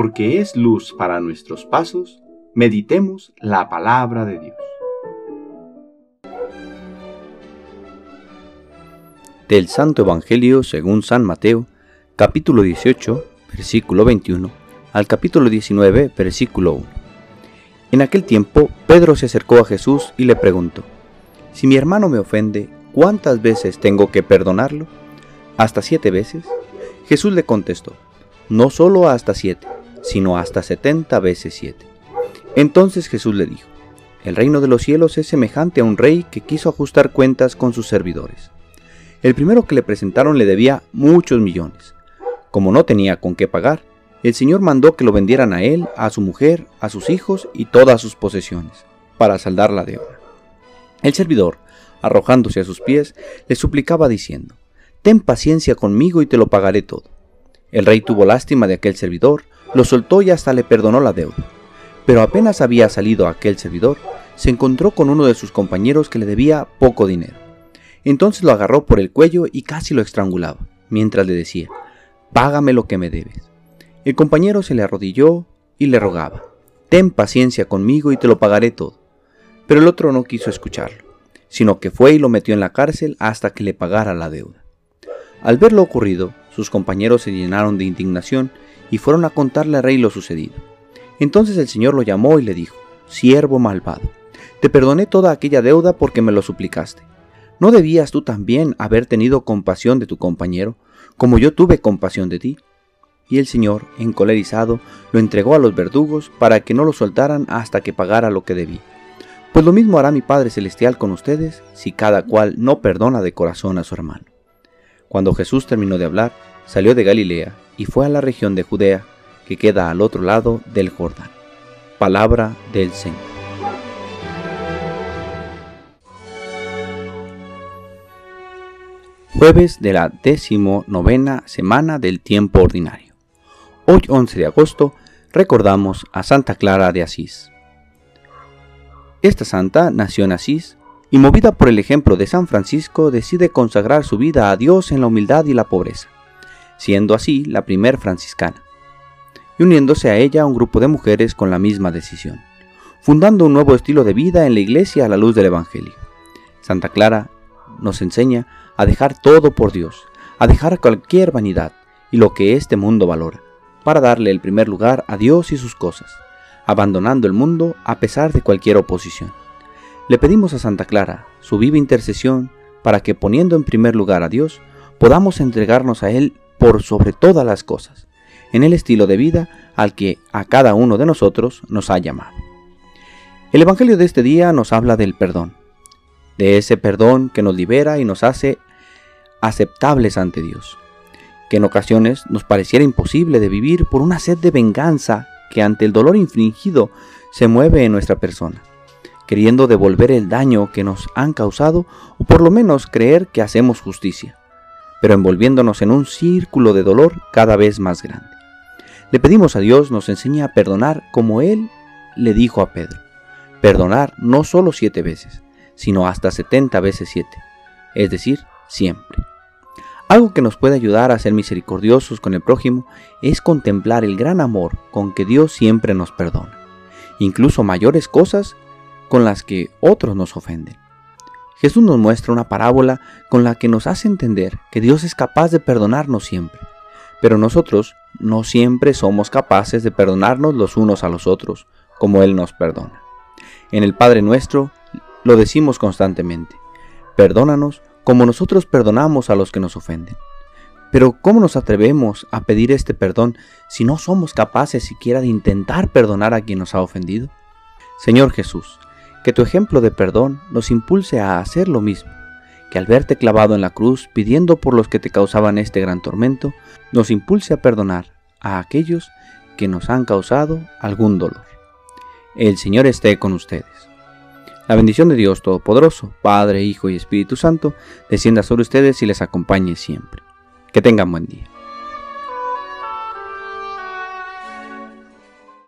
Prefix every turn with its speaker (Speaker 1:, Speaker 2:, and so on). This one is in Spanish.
Speaker 1: porque es luz para nuestros pasos, meditemos la palabra de Dios.
Speaker 2: Del Santo Evangelio según San Mateo, capítulo 18, versículo 21, al capítulo 19, versículo 1. En aquel tiempo, Pedro se acercó a Jesús y le preguntó, Si mi hermano me ofende, ¿cuántas veces tengo que perdonarlo? ¿Hasta siete veces? Jesús le contestó, no solo hasta siete, sino hasta setenta veces siete. Entonces Jesús le dijo, el reino de los cielos es semejante a un rey que quiso ajustar cuentas con sus servidores. El primero que le presentaron le debía muchos millones. Como no tenía con qué pagar, el Señor mandó que lo vendieran a él, a su mujer, a sus hijos y todas sus posesiones, para saldar la deuda. El servidor, arrojándose a sus pies, le suplicaba diciendo, Ten paciencia conmigo y te lo pagaré todo. El rey tuvo lástima de aquel servidor, lo soltó y hasta le perdonó la deuda. Pero apenas había salido aquel servidor, se encontró con uno de sus compañeros que le debía poco dinero. Entonces lo agarró por el cuello y casi lo estrangulaba, mientras le decía, Págame lo que me debes. El compañero se le arrodilló y le rogaba, Ten paciencia conmigo y te lo pagaré todo. Pero el otro no quiso escucharlo, sino que fue y lo metió en la cárcel hasta que le pagara la deuda. Al ver lo ocurrido, sus compañeros se llenaron de indignación y fueron a contarle al rey lo sucedido. Entonces el Señor lo llamó y le dijo, Siervo malvado, te perdoné toda aquella deuda porque me lo suplicaste. ¿No debías tú también haber tenido compasión de tu compañero, como yo tuve compasión de ti? Y el Señor, encolerizado, lo entregó a los verdugos para que no lo soltaran hasta que pagara lo que debía. Pues lo mismo hará mi Padre Celestial con ustedes si cada cual no perdona de corazón a su hermano. Cuando Jesús terminó de hablar, salió de Galilea y fue a la región de Judea, que queda al otro lado del Jordán. Palabra del Señor. Jueves de la novena semana del tiempo ordinario. Hoy 11 de agosto recordamos a Santa Clara de Asís. Esta santa nació en Asís y movida por el ejemplo de San Francisco decide consagrar su vida a Dios en la humildad y la pobreza, siendo así la primer franciscana, y uniéndose a ella un grupo de mujeres con la misma decisión, fundando un nuevo estilo de vida en la iglesia a la luz del Evangelio. Santa Clara nos enseña a dejar todo por Dios, a dejar cualquier vanidad y lo que este mundo valora, para darle el primer lugar a Dios y sus cosas, abandonando el mundo a pesar de cualquier oposición. Le pedimos a Santa Clara su viva intercesión para que poniendo en primer lugar a Dios, podamos entregarnos a Él por sobre todas las cosas, en el estilo de vida al que a cada uno de nosotros nos ha llamado. El Evangelio de este día nos habla del perdón, de ese perdón que nos libera y nos hace aceptables ante Dios, que en ocasiones nos pareciera imposible de vivir por una sed de venganza que ante el dolor infligido se mueve en nuestra persona queriendo devolver el daño que nos han causado o por lo menos creer que hacemos justicia, pero envolviéndonos en un círculo de dolor cada vez más grande. Le pedimos a Dios nos enseñe a perdonar como Él le dijo a Pedro. Perdonar no solo siete veces, sino hasta setenta veces siete, es decir, siempre. Algo que nos puede ayudar a ser misericordiosos con el prójimo es contemplar el gran amor con que Dios siempre nos perdona, incluso mayores cosas con las que otros nos ofenden. Jesús nos muestra una parábola con la que nos hace entender que Dios es capaz de perdonarnos siempre, pero nosotros no siempre somos capaces de perdonarnos los unos a los otros, como Él nos perdona. En el Padre nuestro lo decimos constantemente, perdónanos como nosotros perdonamos a los que nos ofenden. Pero ¿cómo nos atrevemos a pedir este perdón si no somos capaces siquiera de intentar perdonar a quien nos ha ofendido? Señor Jesús, que tu ejemplo de perdón nos impulse a hacer lo mismo, que al verte clavado en la cruz pidiendo por los que te causaban este gran tormento, nos impulse a perdonar a aquellos que nos han causado algún dolor. El Señor esté con ustedes. La bendición de Dios Todopoderoso, Padre, Hijo y Espíritu Santo, descienda sobre ustedes y les acompañe siempre. Que tengan buen día.